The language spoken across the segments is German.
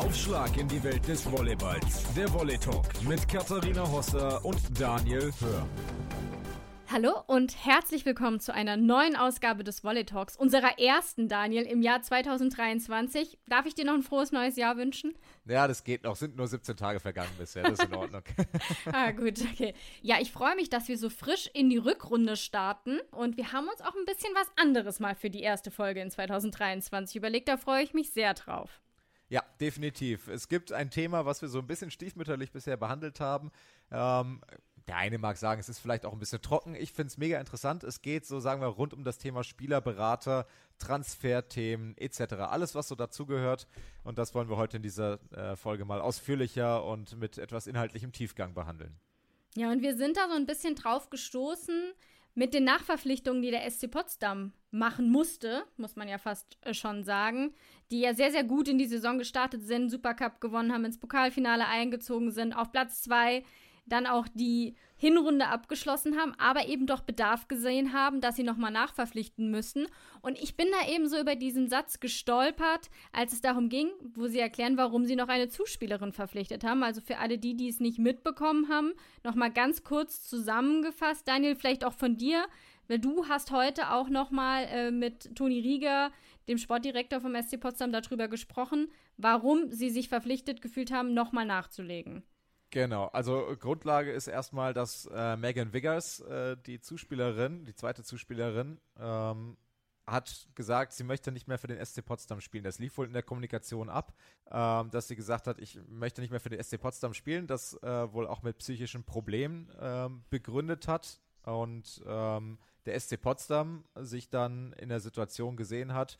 Aufschlag in die Welt des Volleyballs. Der Volley Talk mit Katharina Hosser und Daniel Hör. Hallo und herzlich willkommen zu einer neuen Ausgabe des Volley Talks, unserer ersten, Daniel, im Jahr 2023. Darf ich dir noch ein frohes neues Jahr wünschen? Ja, das geht noch. Sind nur 17 Tage vergangen bisher. Das ist in Ordnung. ah, gut, okay. Ja, ich freue mich, dass wir so frisch in die Rückrunde starten und wir haben uns auch ein bisschen was anderes mal für die erste Folge in 2023 überlegt. Da freue ich mich sehr drauf. Ja, definitiv. Es gibt ein Thema, was wir so ein bisschen stiefmütterlich bisher behandelt haben. Ähm, der eine mag sagen, es ist vielleicht auch ein bisschen trocken. Ich finde es mega interessant. Es geht so, sagen wir, rund um das Thema Spielerberater, Transferthemen etc. Alles, was so dazugehört. Und das wollen wir heute in dieser äh, Folge mal ausführlicher und mit etwas inhaltlichem Tiefgang behandeln. Ja, und wir sind da so ein bisschen drauf gestoßen mit den Nachverpflichtungen, die der SC Potsdam machen musste, muss man ja fast äh, schon sagen, die ja sehr, sehr gut in die Saison gestartet sind, Supercup gewonnen haben, ins Pokalfinale eingezogen sind, auf Platz zwei dann auch die Hinrunde abgeschlossen haben, aber eben doch Bedarf gesehen haben, dass sie nochmal nachverpflichten müssen. Und ich bin da eben so über diesen Satz gestolpert, als es darum ging, wo sie erklären, warum sie noch eine Zuspielerin verpflichtet haben. Also für alle die, die es nicht mitbekommen haben, nochmal ganz kurz zusammengefasst. Daniel, vielleicht auch von dir, weil du hast heute auch nochmal äh, mit Toni Rieger, dem Sportdirektor vom SC Potsdam, darüber gesprochen, warum sie sich verpflichtet gefühlt haben, nochmal nachzulegen. Genau, also Grundlage ist erstmal, dass äh, Megan Wiggers, äh, die Zuspielerin, die zweite Zuspielerin, ähm, hat gesagt, sie möchte nicht mehr für den SC Potsdam spielen. Das lief wohl in der Kommunikation ab, ähm, dass sie gesagt hat, ich möchte nicht mehr für den SC Potsdam spielen, das äh, wohl auch mit psychischen Problemen ähm, begründet hat und ähm, der SC Potsdam sich dann in der Situation gesehen hat,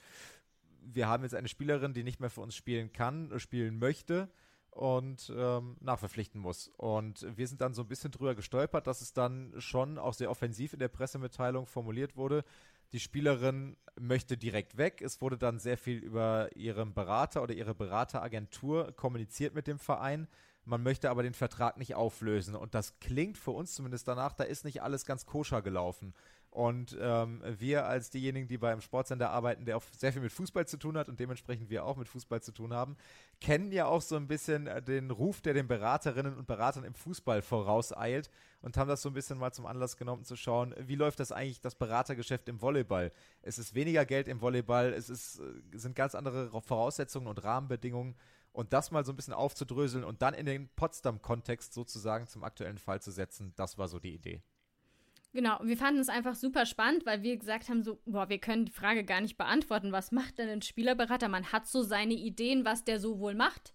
wir haben jetzt eine Spielerin, die nicht mehr für uns spielen kann, spielen möchte und ähm, nachverpflichten muss. Und wir sind dann so ein bisschen drüber gestolpert, dass es dann schon auch sehr offensiv in der Pressemitteilung formuliert wurde. Die Spielerin möchte direkt weg. Es wurde dann sehr viel über ihren Berater oder ihre Berateragentur kommuniziert mit dem Verein. Man möchte aber den Vertrag nicht auflösen. Und das klingt für uns zumindest danach, da ist nicht alles ganz koscher gelaufen. Und ähm, wir als diejenigen, die beim Sportsender arbeiten, der auch sehr viel mit Fußball zu tun hat und dementsprechend wir auch mit Fußball zu tun haben, kennen ja auch so ein bisschen äh, den Ruf, der den Beraterinnen und Beratern im Fußball vorauseilt und haben das so ein bisschen mal zum Anlass genommen zu schauen, wie läuft das eigentlich das Beratergeschäft im Volleyball? Es ist weniger Geld im Volleyball, es ist, äh, sind ganz andere Voraussetzungen und Rahmenbedingungen und das mal so ein bisschen aufzudröseln und dann in den Potsdam-Kontext sozusagen zum aktuellen Fall zu setzen, das war so die Idee. Genau, wir fanden es einfach super spannend, weil wir gesagt haben, so, boah, wir können die Frage gar nicht beantworten. Was macht denn ein Spielerberater? Man hat so seine Ideen, was der so wohl macht.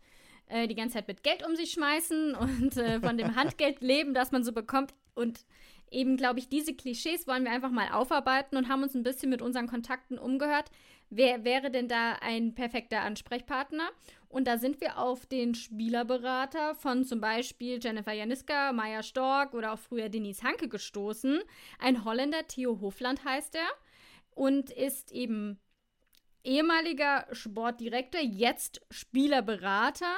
Äh, die ganze Zeit mit Geld um sich schmeißen und äh, von dem Handgeld leben, das man so bekommt. Und eben, glaube ich, diese Klischees wollen wir einfach mal aufarbeiten und haben uns ein bisschen mit unseren Kontakten umgehört. Wer wäre denn da ein perfekter Ansprechpartner? Und da sind wir auf den Spielerberater von zum Beispiel Jennifer Janiska, Maya Stork oder auch früher Denise Hanke gestoßen. Ein Holländer, Theo Hofland heißt er und ist eben ehemaliger Sportdirektor, jetzt Spielerberater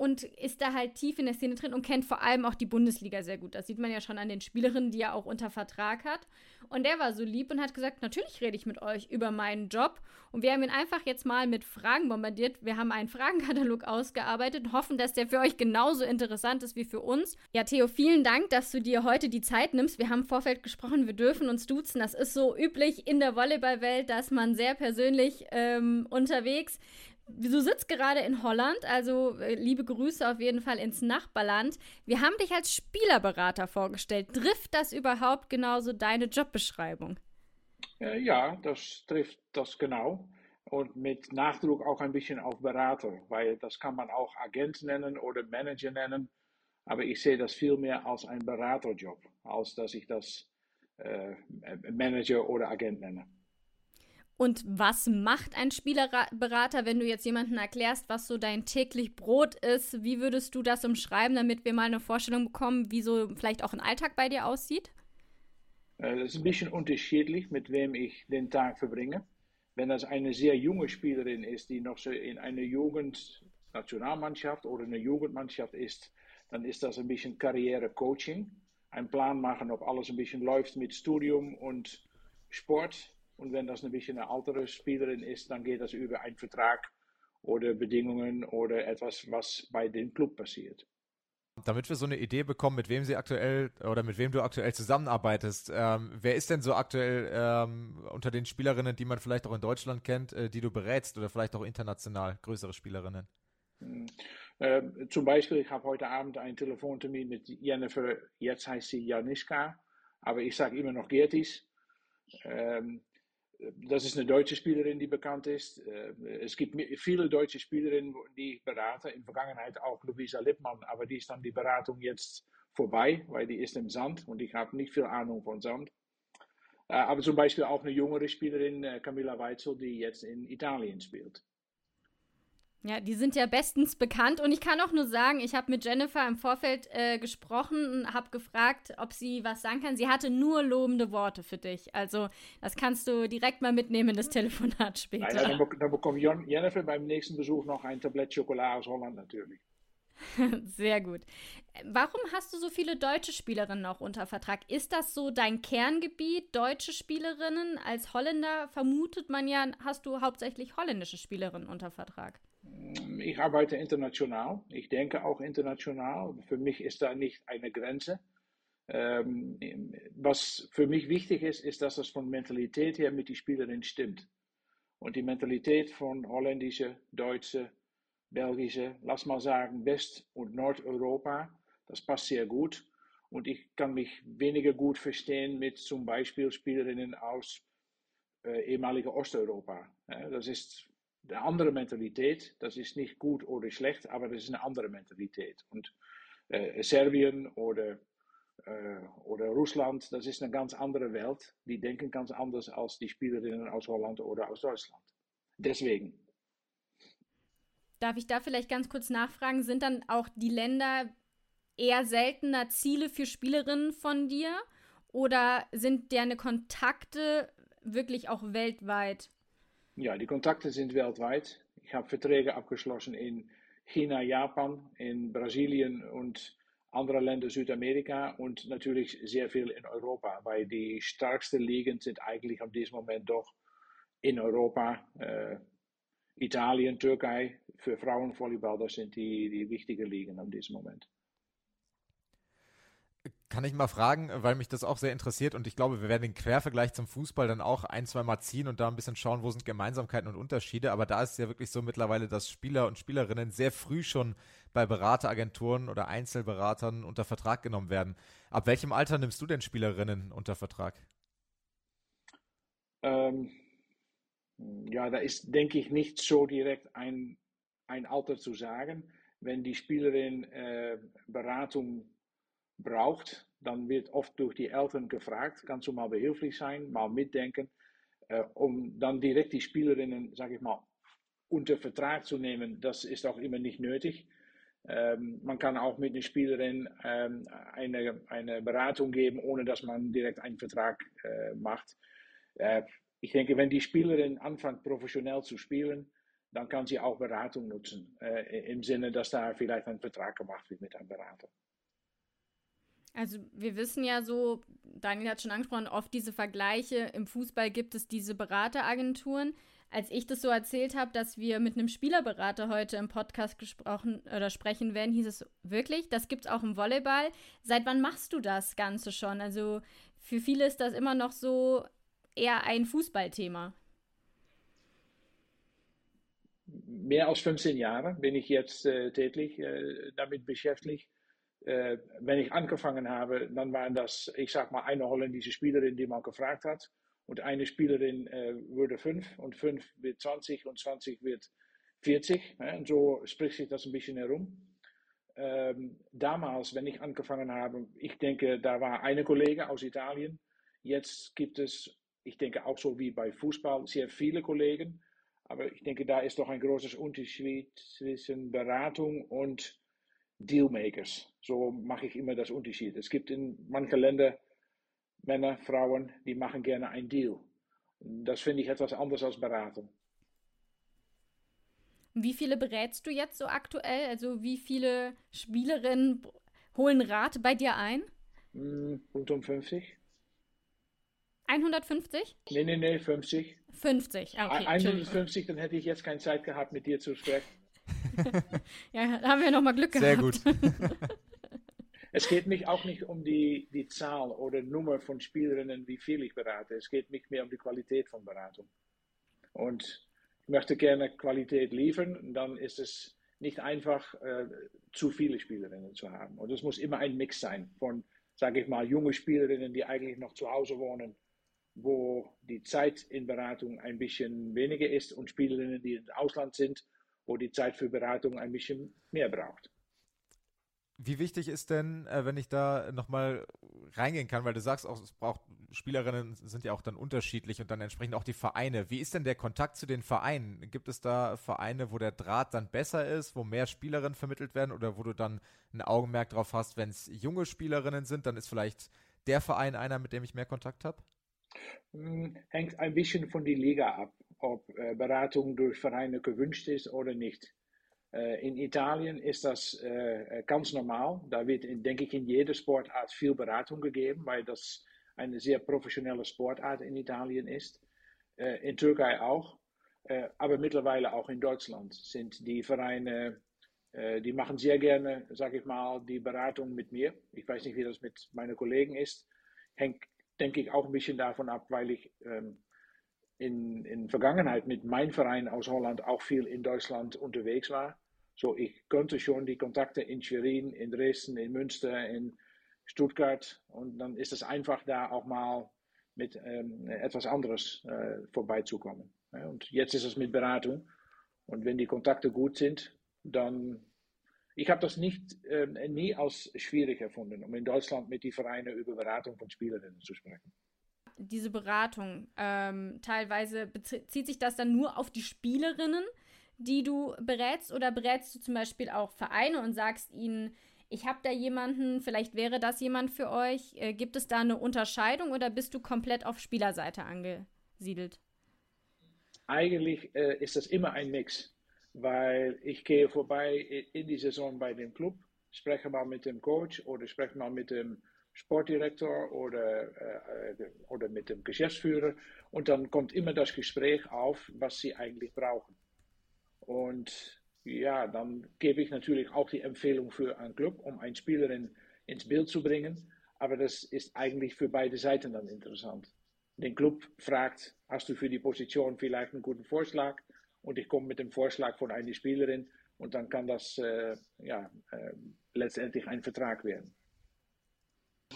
und ist da halt tief in der Szene drin und kennt vor allem auch die Bundesliga sehr gut. Das sieht man ja schon an den Spielerinnen, die er auch unter Vertrag hat. Und der war so lieb und hat gesagt, natürlich rede ich mit euch über meinen Job. Und wir haben ihn einfach jetzt mal mit Fragen bombardiert. Wir haben einen Fragenkatalog ausgearbeitet und hoffen, dass der für euch genauso interessant ist wie für uns. Ja, Theo, vielen Dank, dass du dir heute die Zeit nimmst. Wir haben im Vorfeld gesprochen, wir dürfen uns duzen. Das ist so üblich in der Volleyballwelt, dass man sehr persönlich ähm, unterwegs du sitzt gerade in Holland, also äh, liebe Grüße auf jeden Fall ins Nachbarland. Wir haben dich als Spielerberater vorgestellt. Trifft das überhaupt genauso deine Jobbeschreibung? Äh, ja, das trifft das genau. Und mit Nachdruck auch ein bisschen auf Berater, weil das kann man auch Agent nennen oder Manager nennen. Aber ich sehe das viel mehr als ein Beraterjob, als dass ich das äh, Manager oder Agent nenne. Und was macht ein Spielerberater, wenn du jetzt jemanden erklärst, was so dein täglich Brot ist? Wie würdest du das umschreiben, damit wir mal eine Vorstellung bekommen, wie so vielleicht auch ein Alltag bei dir aussieht? Das ist ein bisschen unterschiedlich, mit wem ich den Tag verbringe. Wenn das eine sehr junge Spielerin ist, die noch so in einer Jugendnationalmannschaft oder einer Jugendmannschaft ist, dann ist das ein bisschen Karriere-Coaching. Ein Plan machen, ob alles ein bisschen läuft mit Studium und Sport und wenn das ein bisschen eine ältere Spielerin ist, dann geht das über einen Vertrag oder Bedingungen oder etwas, was bei dem Club passiert. Damit wir so eine Idee bekommen, mit wem sie aktuell oder mit wem du aktuell zusammenarbeitest, ähm, wer ist denn so aktuell ähm, unter den Spielerinnen, die man vielleicht auch in Deutschland kennt, äh, die du berätst oder vielleicht auch international größere Spielerinnen? Äh, zum Beispiel, ich habe heute Abend einen Telefontermin mit Jennifer, jetzt heißt sie Janiska, aber ich sage immer noch Gertis. Ähm, das ist eine deutsche Spielerin, die bekannt ist. Es gibt viele deutsche Spielerinnen, die ich berate. In Vergangenheit auch Luisa Lippmann, aber die ist dann die Beratung jetzt vorbei, weil die ist im Sand und ich habe nicht viel Ahnung von Sand. Äh, aber zum Beispiel auch eine jüngere Spielerin, äh, Camilla Weitzel, die jetzt in Italien spielt. Ja, die sind ja bestens bekannt und ich kann auch nur sagen, ich habe mit Jennifer im Vorfeld äh, gesprochen und habe gefragt, ob sie was sagen kann. Sie hatte nur lobende Worte für dich. Also das kannst du direkt mal mitnehmen in das Telefonat später. Nein, dann, dann bekommt Jennifer beim nächsten Besuch noch ein Tablett Schokolade aus Holland natürlich. Sehr gut. Warum hast du so viele deutsche Spielerinnen auch unter Vertrag? Ist das so dein Kerngebiet, deutsche Spielerinnen? Als Holländer vermutet man ja, hast du hauptsächlich holländische Spielerinnen unter Vertrag. Ich arbeite international. Ich denke auch international. Für mich ist da nicht eine Grenze. Ähm, was für mich wichtig ist, ist, dass das von Mentalität her mit den Spielerinnen stimmt. Und die Mentalität von holländische, deutsche, belgische, lass mal sagen, West- und Nordeuropa, das passt sehr gut. Und ich kann mich weniger gut verstehen mit zum Beispiel Spielerinnen aus äh, ehemaliger Osteuropa. Ja, das ist eine andere Mentalität. Das ist nicht gut oder schlecht, aber das ist eine andere Mentalität. Und äh, Serbien oder, äh, oder Russland, das ist eine ganz andere Welt. Die denken ganz anders als die Spielerinnen aus Holland oder aus Deutschland. Deswegen. Darf ich da vielleicht ganz kurz nachfragen, sind dann auch die Länder eher seltener Ziele für Spielerinnen von dir? Oder sind deine Kontakte wirklich auch weltweit? Ja, die Kontakte sind weltweit. Ich habe Verträge abgeschlossen in China, Japan, in Brasilien und andere Länder Südamerika und natürlich sehr viel in Europa, weil die stärksten Ligen sind eigentlich an diesem Moment doch in Europa. Äh, Italien, Türkei für Frauenvolleyball, das sind die, die wichtigen Ligen an diesem Moment. Kann ich mal fragen, weil mich das auch sehr interessiert und ich glaube, wir werden den Quervergleich zum Fußball dann auch ein, zwei Mal ziehen und da ein bisschen schauen, wo sind Gemeinsamkeiten und Unterschiede. Aber da ist es ja wirklich so mittlerweile, dass Spieler und Spielerinnen sehr früh schon bei Berateragenturen oder Einzelberatern unter Vertrag genommen werden. Ab welchem Alter nimmst du denn Spielerinnen unter Vertrag? Ähm, ja, da ist, denke ich, nicht so direkt ein, ein Alter zu sagen. Wenn die Spielerin äh, Beratung braucht, dann wird oft durch die Eltern gefragt, kannst du mal behilflich sein, mal mitdenken, äh, um dann direkt die Spielerinnen, sage ich mal, unter Vertrag zu nehmen. Das ist auch immer nicht nötig. Ähm, man kann auch mit einer Spielerin ähm, eine, eine Beratung geben, ohne dass man direkt einen Vertrag äh, macht. Äh, ich denke, wenn die Spielerin anfängt, professionell zu spielen, dann kann sie auch Beratung nutzen, äh, im Sinne, dass da vielleicht ein Vertrag gemacht wird mit einem Berater. Also wir wissen ja so, Daniel hat schon angesprochen, oft diese Vergleiche. Im Fußball gibt es diese Berateragenturen. Als ich das so erzählt habe, dass wir mit einem Spielerberater heute im Podcast gesprochen oder sprechen werden, hieß es wirklich, das gibt es auch im Volleyball. Seit wann machst du das Ganze schon? Also für viele ist das immer noch so eher ein Fußballthema. Mehr als 15 Jahre bin ich jetzt äh, tätig äh, damit beschäftigt äh, wenn ich angefangen habe, dann waren das, ich sag mal, eine holländische Spielerin, die mal gefragt hat. Und eine Spielerin äh, würde fünf und fünf wird 20 und 20 wird 40. Ja, und so spricht sich das ein bisschen herum. Ähm, damals, wenn ich angefangen habe, ich denke, da war eine Kollege aus Italien. Jetzt gibt es, ich denke auch so wie bei Fußball, sehr viele Kollegen. Aber ich denke, da ist doch ein großes Unterschied zwischen Beratung und Dealmakers. So mache ich immer das Unterschied. Es gibt in manchen Ländern Männer, Frauen, die machen gerne ein Deal. Das finde ich etwas anders als Beratung. Wie viele berätst du jetzt so aktuell? Also wie viele Spielerinnen holen Rat bei dir ein? Hm, rund um 50. 150? Nee, nee, nee, 50. 50, ah, okay. 150, dann hätte ich jetzt keine Zeit gehabt, mit dir zu sprechen. ja, da haben wir nochmal Glück Sehr gehabt. Sehr gut. es geht mich auch nicht um die, die Zahl oder Nummer von Spielerinnen, wie viel ich berate. Es geht mich mehr um die Qualität von Beratung. Und ich möchte gerne Qualität liefern, dann ist es nicht einfach, äh, zu viele Spielerinnen zu haben. Und es muss immer ein Mix sein von, sage ich mal, junge Spielerinnen, die eigentlich noch zu Hause wohnen, wo die Zeit in Beratung ein bisschen weniger ist und Spielerinnen, die im Ausland sind, wo die Zeit für Beratung ein bisschen mehr braucht. Wie wichtig ist denn, äh, wenn ich da nochmal reingehen kann, weil du sagst auch, es braucht, Spielerinnen sind ja auch dann unterschiedlich und dann entsprechend auch die Vereine. Wie ist denn der Kontakt zu den Vereinen? Gibt es da Vereine, wo der Draht dann besser ist, wo mehr Spielerinnen vermittelt werden oder wo du dann ein Augenmerk drauf hast, wenn es junge Spielerinnen sind, dann ist vielleicht der Verein einer, mit dem ich mehr Kontakt habe? Hm, hängt ein bisschen von der Liga ab, ob äh, Beratung durch Vereine gewünscht ist oder nicht. Äh, in Italien ist das äh, ganz normal. Da wird, denke ich, in jeder Sportart viel Beratung gegeben, weil das eine sehr professionelle Sportart in Italien ist. in Türkei auch. aber mittlerweile auch in Deutschland sind die Vereine, die machen sehr gerne, sage ich mal, die Beratung mit mir. Ich weiß nicht, wie das mit meinen Kollegen ist. Hängt denke ich, auch ein bisschen davon ab, weil ich ähm, in, in Vergangenheit mit meinem Verein aus Holland auch viel in Deutschland unterwegs war. So, ich konnte schon die Kontakte in Schwerin, in Dresden, in Münster, in Stuttgart und dann ist es einfach da auch mal mit ähm, etwas anderes äh, vorbeizukommen. Ja, und jetzt ist es mit Beratung und wenn die Kontakte gut sind, dann ich habe das nicht, äh, nie als schwierig erfunden, um in Deutschland mit den Vereinen über Beratung von Spielerinnen zu sprechen. Diese Beratung, ähm, teilweise bezieht sich das dann nur auf die Spielerinnen, die du berätst, oder berätst du zum Beispiel auch Vereine und sagst ihnen, ich habe da jemanden, vielleicht wäre das jemand für euch. Äh, gibt es da eine Unterscheidung oder bist du komplett auf Spielerseite angesiedelt? Eigentlich äh, ist das immer ein Mix weil ich gehe vorbei in die Saison bei dem Club, spreche mal mit dem Coach oder spreche mal mit dem Sportdirektor oder, äh, oder mit dem Geschäftsführer und dann kommt immer das Gespräch auf, was sie eigentlich brauchen. Und ja, dann gebe ich natürlich auch die Empfehlung für einen Club, um eine Spielerin ins Bild zu bringen, aber das ist eigentlich für beide Seiten dann interessant. Den Club fragt, hast du für die Position vielleicht einen guten Vorschlag? Und ich komme mit dem Vorschlag von einer Spielerin und dann kann das äh, ja, äh, letztendlich ein Vertrag werden.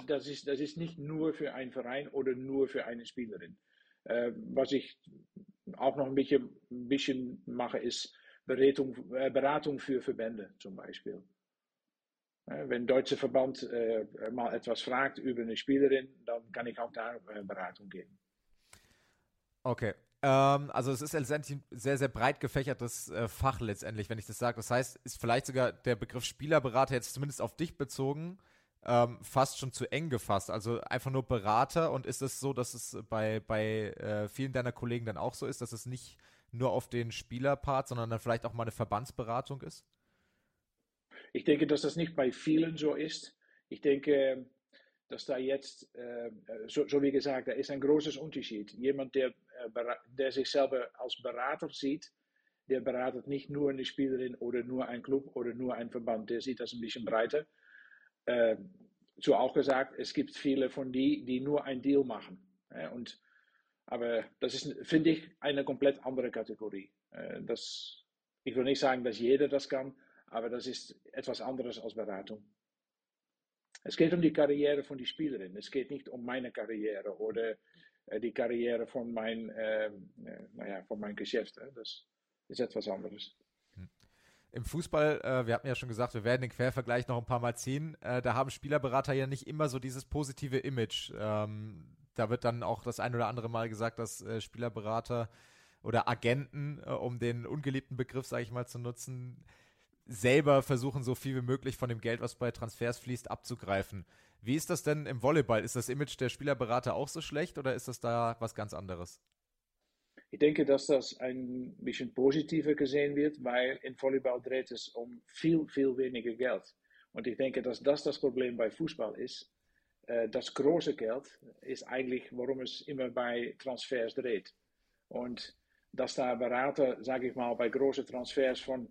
Das ist, das ist nicht nur für einen Verein oder nur für eine Spielerin. Äh, was ich auch noch ein bisschen, ein bisschen mache, ist Beratung, äh, Beratung für Verbände zum Beispiel. Wenn der Deutsche Verband äh, mal etwas fragt über eine Spielerin, dann kann ich auch da äh, Beratung geben. Okay, ähm, also es ist letztendlich ein sehr, sehr breit gefächertes äh, Fach letztendlich, wenn ich das sage. Das heißt, ist vielleicht sogar der Begriff Spielerberater jetzt zumindest auf dich bezogen ähm, fast schon zu eng gefasst. Also einfach nur Berater und ist es so, dass es bei, bei äh, vielen deiner Kollegen dann auch so ist, dass es nicht nur auf den Spielerpart, sondern dann vielleicht auch mal eine Verbandsberatung ist? Ich denke, dass das nicht bei vielen so ist. Ich denke, dass da jetzt, äh, so, so, wie gesagt, da ist ein großes Unterschied. Jemand, der, äh, der sich selber als Berater sieht, der beratet nicht nur eine Spielerin oder nur ein Club oder nur ein Verband, der sieht das ein bisschen breiter. Äh, so auch gesagt, es gibt viele von die, die nur ein Deal machen. Ja, und, aber das ist, finde ich, eine komplett andere Kategorie. Äh, das, ich will nicht sagen, dass jeder das kann, aber das ist etwas anderes als Beratung. Es geht um die Karriere von die Spielerin. Es geht nicht um meine Karriere oder äh, die Karriere von mein, äh, naja, von mein Geschäft. Das ist etwas anderes. Hm. Im Fußball, äh, wir hatten ja schon gesagt, wir werden den Quervergleich noch ein paar Mal ziehen. Äh, da haben Spielerberater ja nicht immer so dieses positive Image. Ähm, da wird dann auch das ein oder andere Mal gesagt, dass äh, Spielerberater oder Agenten, äh, um den ungeliebten Begriff, sage ich mal, zu nutzen, selber versuchen, so viel wie möglich von dem Geld, was bei Transfers fließt, abzugreifen. Wie ist das denn im Volleyball? Ist das Image der Spielerberater auch so schlecht oder ist das da was ganz anderes? Ich denke, dass das ein bisschen positiver gesehen wird, weil in Volleyball dreht es um viel, viel weniger Geld. Und ich denke, dass das das Problem bei Fußball ist. äh, das große Geld ist eigentlich, worum es immer bei Transfers dreht. Und dass da Berater, sage ich mal, bei großen Transfers von,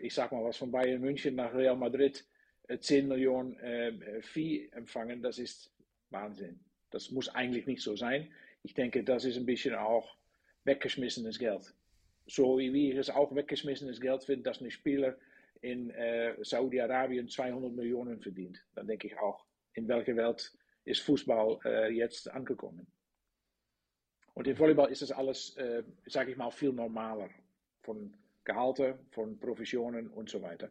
ich sag mal was, von Bayern München nach Real Madrid 10 Millionen Fee empfangen, das ist Wahnsinn. Das muss eigentlich nicht so sein. Ich denke, das ist ein bisschen auch weggeschmissenes Geld. So wie ich es auch weggeschmissenes Geld finde, dass ein Spieler in äh, Saudi-Arabien 200 Millionen verdient. Dann denke ich auch, in welcher Welt ist Fußball äh, jetzt angekommen? Und im Volleyball ist das alles, äh, sage ich mal, viel normaler. Von Gehalte, von Professionen und so weiter.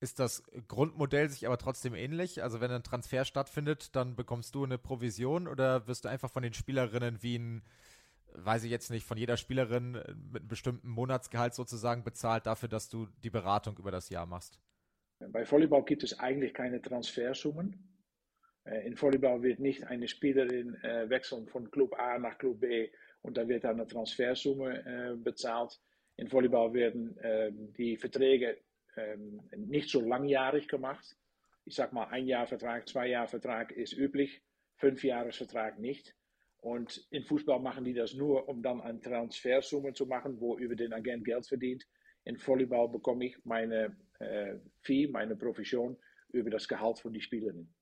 Ist das Grundmodell sich aber trotzdem ähnlich? Also wenn ein Transfer stattfindet, dann bekommst du eine Provision oder wirst du einfach von den Spielerinnen wie ein, weiß ich jetzt nicht, von jeder Spielerin mit einem bestimmten Monatsgehalt sozusagen bezahlt dafür, dass du die Beratung über das Jahr machst? Bei Volleyball gibt es eigentlich keine Transfersummen. Äh, in Volleyball wird nicht eine Spielerin äh, wechseln von Club A nach Club B und da wird dann eine Transfersumme äh, bezahlt. In Volleyball werden die Verträge ähm, nicht so langjährig gemacht. Ich sag mal, ein Jahr Vertrag, zwei Jahre Vertrag ist üblich, fünf Jahres Vertrag nicht. Und in Fußball machen die das nur, um dann eine Transfersumme zu machen, wo über den Agent Geld verdient. In Volleyball bekomme ich meine äh, Fee, meine Provision über das Gehalt von die Spielerin.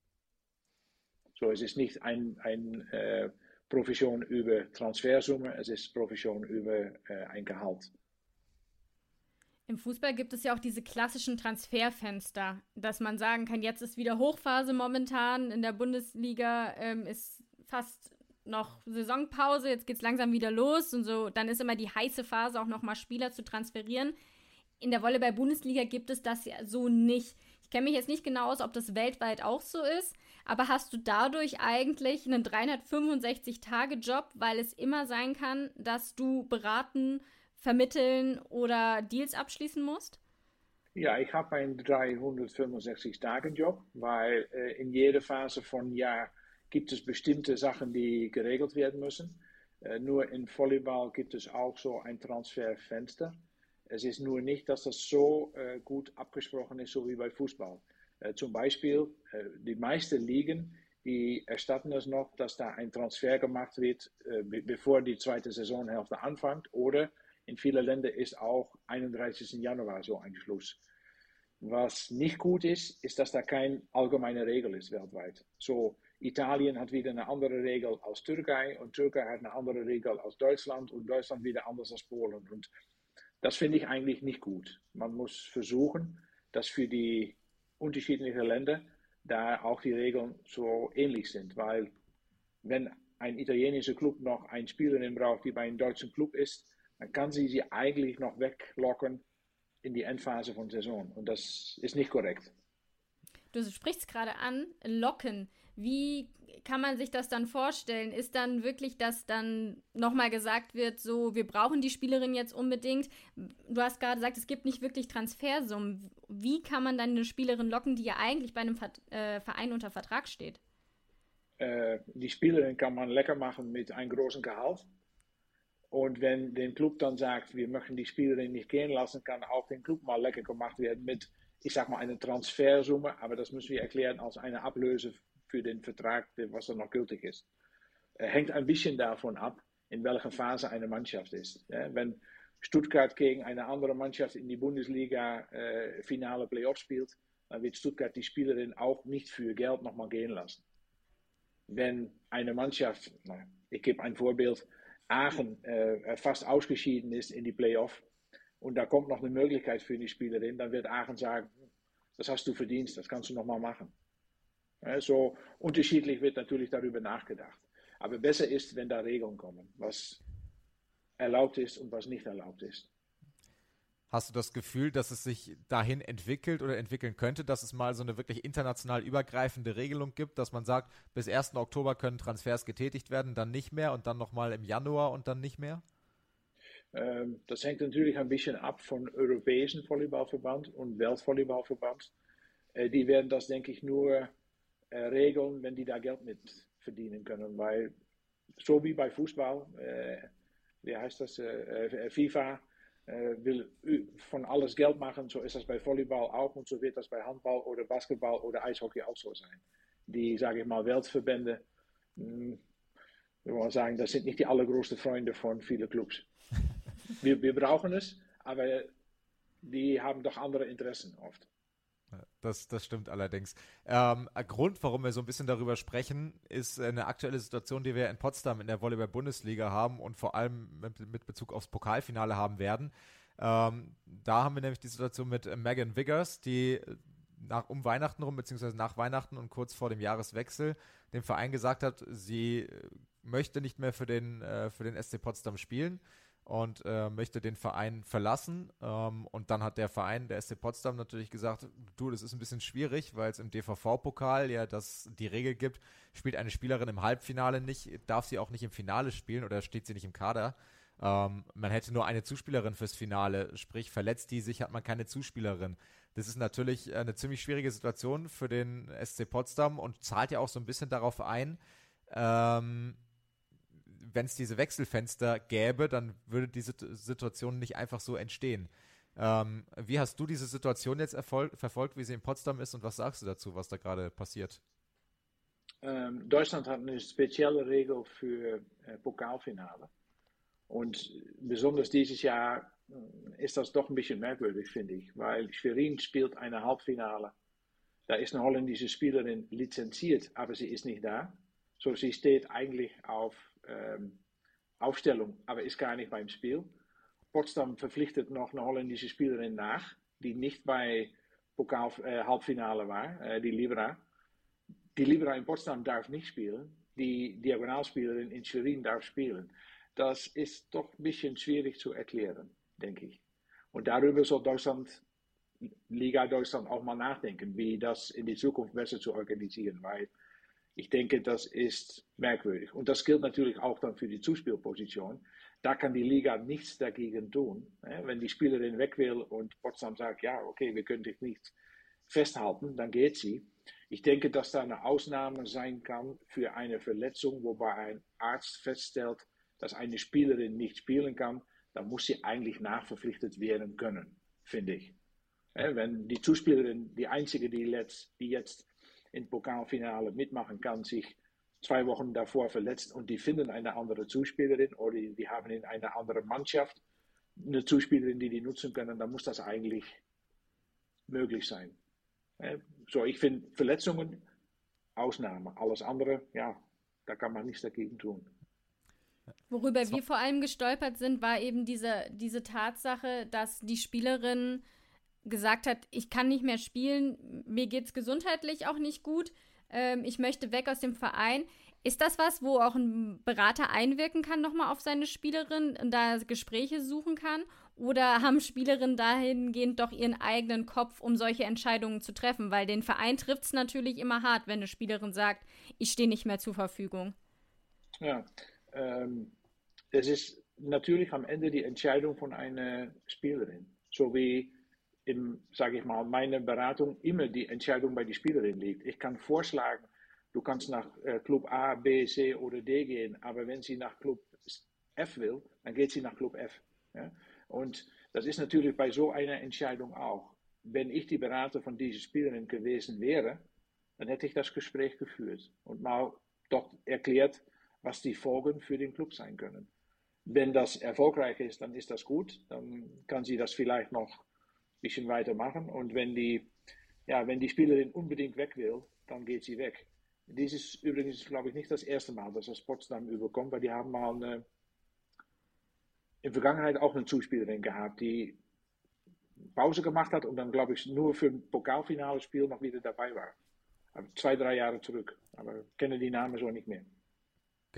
So, es ist nicht ein, ein äh, Provision über Transfersumme, es ist Provision über äh, ein Gehalt. Im Fußball gibt es ja auch diese klassischen Transferfenster, dass man sagen kann, jetzt ist wieder Hochphase momentan. In der Bundesliga ähm, ist fast noch Saisonpause, jetzt geht es langsam wieder los und so. Dann ist immer die heiße Phase, auch nochmal Spieler zu transferieren. In der Volleyball-Bundesliga gibt es das ja so nicht. Ich kenne mich jetzt nicht genau aus, ob das weltweit auch so ist, aber hast du dadurch eigentlich einen 365-Tage-Job, weil es immer sein kann, dass du beraten vermitteln oder Deals abschließen musst? Ja, ich habe einen 365-Tage-Job, weil äh, in jeder Phase von Jahr gibt es bestimmte Sachen, die geregelt werden müssen. Äh, nur in Volleyball gibt es auch so ein Transferfenster. Es ist nur nicht, dass das so äh, gut abgesprochen ist, so wie bei Fußball. Äh, zum Beispiel, äh, die meisten Ligen, die erstatten es noch, dass da ein Transfer gemacht wird, äh, bevor die zweite Saisonhälfte anfängt oder in vielen Ländern ist auch 31. Januar so ein Schluss. Was nicht gut ist, ist, dass da keine allgemeine Regel ist weltweit. So, Italien hat wieder eine andere Regel als Türkei und Türkei hat eine andere Regel als Deutschland und Deutschland wieder anders als Polen. Und das finde ich eigentlich nicht gut. Man muss versuchen, dass für die unterschiedlichen Länder da auch die Regeln so ähnlich sind, weil wenn ein italienischer Club noch einen Spielerin braucht, die bei einem deutschen Club ist, dann kann sie sie eigentlich noch weglocken in die Endphase von Saison. Und das ist nicht korrekt. Du sprichst gerade an, locken. Wie kann man sich das dann vorstellen? Ist dann wirklich, dass dann nochmal gesagt wird, so, wir brauchen die Spielerin jetzt unbedingt? Du hast gerade gesagt, es gibt nicht wirklich Transfersummen. Wie kann man dann eine Spielerin locken, die ja eigentlich bei einem äh, Verein unter Vertrag steht? Äh, die Spielerin kann man lecker machen mit einem großen Gehalt. Und wenn der Club dann sagt, wir möchten die Spielerin nicht gehen lassen, kann auch den Club mal lecker gemacht werden mit, ich sag mal, einer Transfersumme. Aber das müssen wir erklären als eine Ablöse für den Vertrag, was dann noch gültig ist. Hängt ein bisschen davon ab, in welcher Phase eine Mannschaft ist. Wenn Stuttgart gegen eine andere Mannschaft in die Bundesliga äh, Playoff spielt, dann wird Stuttgart die Spielerin auch nicht für Geld nochmal gehen lassen. Wenn eine Mannschaft, ich gebe ein Vorbild, Aachen äh, fast ausgeschieden ist in die Playoff und da kommt noch eine Möglichkeit für die Spielerin, dann wird Aachen sagen, das hast du verdient, das kannst du nochmal machen. So unterschiedlich wird natürlich darüber nachgedacht. Aber besser ist, wenn da Regeln kommen, was erlaubt ist und was nicht erlaubt ist. Hast du das Gefühl, dass es sich dahin entwickelt oder entwickeln könnte, dass es mal so eine wirklich international übergreifende Regelung gibt, dass man sagt, bis 1. Oktober können Transfers getätigt werden, dann nicht mehr und dann nochmal im Januar und dann nicht mehr? Ähm, das hängt natürlich ein bisschen ab vom Europäischen Volleyballverband und Weltvolleyballverband. Äh, die werden das, denke ich, nur äh, regeln, wenn die da Geld mit verdienen können, weil so wie bei Fußball, äh, wie heißt das, FIFA, äh, will von alles Geld machen. So ist das bei Volleyball auch und so wird das bei Handball oder Basketball oder Eishockey auch so sein. Die, sage ich mal, Weltverbände, mh, hm, wir wollen sagen, das sind nicht die allergrößten Freunde von vielen Clubs. wir, wir brauchen es, aber die haben doch andere Interessen oft. Das, das stimmt allerdings. Ähm, ein Grund, warum wir so ein bisschen darüber sprechen, ist eine aktuelle Situation, die wir in Potsdam in der Volleyball-Bundesliga haben und vor allem mit, mit Bezug aufs Pokalfinale haben werden. Ähm, da haben wir nämlich die Situation mit Megan Wiggers, die nach, um Weihnachten rum, beziehungsweise nach Weihnachten und kurz vor dem Jahreswechsel dem Verein gesagt hat, sie möchte nicht mehr für den, äh, für den SC Potsdam spielen und äh, möchte den Verein verlassen. Ähm, und dann hat der Verein, der SC Potsdam, natürlich gesagt, du, das ist ein bisschen schwierig, weil es im DVV-Pokal ja das die Regel gibt, spielt eine Spielerin im Halbfinale nicht, darf sie auch nicht im Finale spielen oder steht sie nicht im Kader. Ähm, man hätte nur eine Zuspielerin fürs Finale, sprich verletzt die sich, hat man keine Zuspielerin. Das ist natürlich eine ziemlich schwierige Situation für den SC Potsdam und zahlt ja auch so ein bisschen darauf ein, ähm, wenn es diese Wechselfenster gäbe, dann würde diese Situation nicht einfach so entstehen. Ähm, wie hast du diese Situation jetzt verfolgt, wie sie in Potsdam ist und was sagst du dazu, was da gerade passiert? Ähm, Deutschland hat eine spezielle Regel für äh, Pokalfinale. Und besonders dieses Jahr äh, ist das doch ein bisschen merkwürdig, finde ich, weil Schwerin spielt eine Halbfinale. Da ist eine holländische Spielerin lizenziert, aber sie ist nicht da. So, sie steht eigentlich auf ähm, Aufstellung, aber ist gar nicht beim Spiel. Potsdam verpflichtet noch eine holländische Spielerin nach, die nicht bei Pokal äh, war, äh, die Libra. Die Libra in Potsdam darf nicht spielen, die Diagonalspielerin in Schwerin darf spielen. Das ist doch ein bisschen schwierig zu erklären, denke ich. Und darüber soll Deutschland, Liga Deutschland auch mal nachdenken, wie das in die Zukunft besser zu organisieren, weil ich denke, das ist merkwürdig. Und das gilt natürlich auch dann für die Zuspielposition. Da kann die Liga nichts dagegen tun. Wenn die Spielerin weg will und Potsdam sagt, ja, okay, wir können dich nicht festhalten, dann geht sie. Ich denke, dass da eine Ausnahme sein kann für eine Verletzung, wobei ein Arzt feststellt, dass eine Spielerin nicht spielen kann, dann muss sie eigentlich nachverpflichtet werden können, finde ich. Wenn die Zuspielerin, die einzige, die jetzt, die jetzt in Pokalfinale mitmachen kann, sich zwei Wochen davor verletzt und die finden eine andere Zuspielerin oder die, die haben in einer anderen Mannschaft eine Zuspielerin, die die nutzen können, dann muss das eigentlich möglich sein. So, ich finde Verletzungen Ausnahme. Alles andere, ja, da kann man nichts dagegen tun. Worüber wir vor allem gestolpert sind, war eben diese, diese Tatsache, dass die Spielerin gesagt hat, ich kann nicht mehr spielen, mir geht es gesundheitlich auch nicht gut, ähm, ich möchte weg aus dem Verein. Ist das was, wo auch ein Berater einwirken kann nochmal auf seine Spielerin und da Gespräche suchen kann? Oder haben Spielerinnen dahingehend doch ihren eigenen Kopf, um solche Entscheidungen zu treffen? Weil den Verein trifft es natürlich immer hart, wenn eine Spielerin sagt, ich stehe nicht mehr zur Verfügung. Ja, ähm, es ist natürlich am Ende die Entscheidung von einer Spielerin. So wie in, sage ich mal, meiner Beratung immer die Entscheidung bei der Spielerin liegt. Ich kann vorschlagen, du kannst nach äh, Club A, B, C oder D gehen, aber wenn sie nach Club F will, dann geht sie nach Club F. Ja? Und das ist natürlich bei so einer Entscheidung auch. Wenn ich die Berater von dieser Spielerin gewesen wäre, dann hätte ich das Gespräch geführt und mal dort erklärt, was die Folgen für den Club sein können. Wenn das erfolgreich ist, dann ist das gut. Dann kann sie das vielleicht noch bisschen weitermachen. Und wenn die, ja, wenn die Spielerin unbedingt weg will, dann geht sie weg. Dies ist übrigens, glaube ich, nicht das erste Mal, dass das Potsdam überkommt, weil die haben mal eine, in Vergangenheit auch eine Zuspielerin gehabt, die Pause gemacht hat und dann, glaube ich, nur für ein Pokalfinale Spiel noch wieder dabei war. Aber zwei, drei Jahre zurück. Aber ich kenne die Namen so nicht mehr.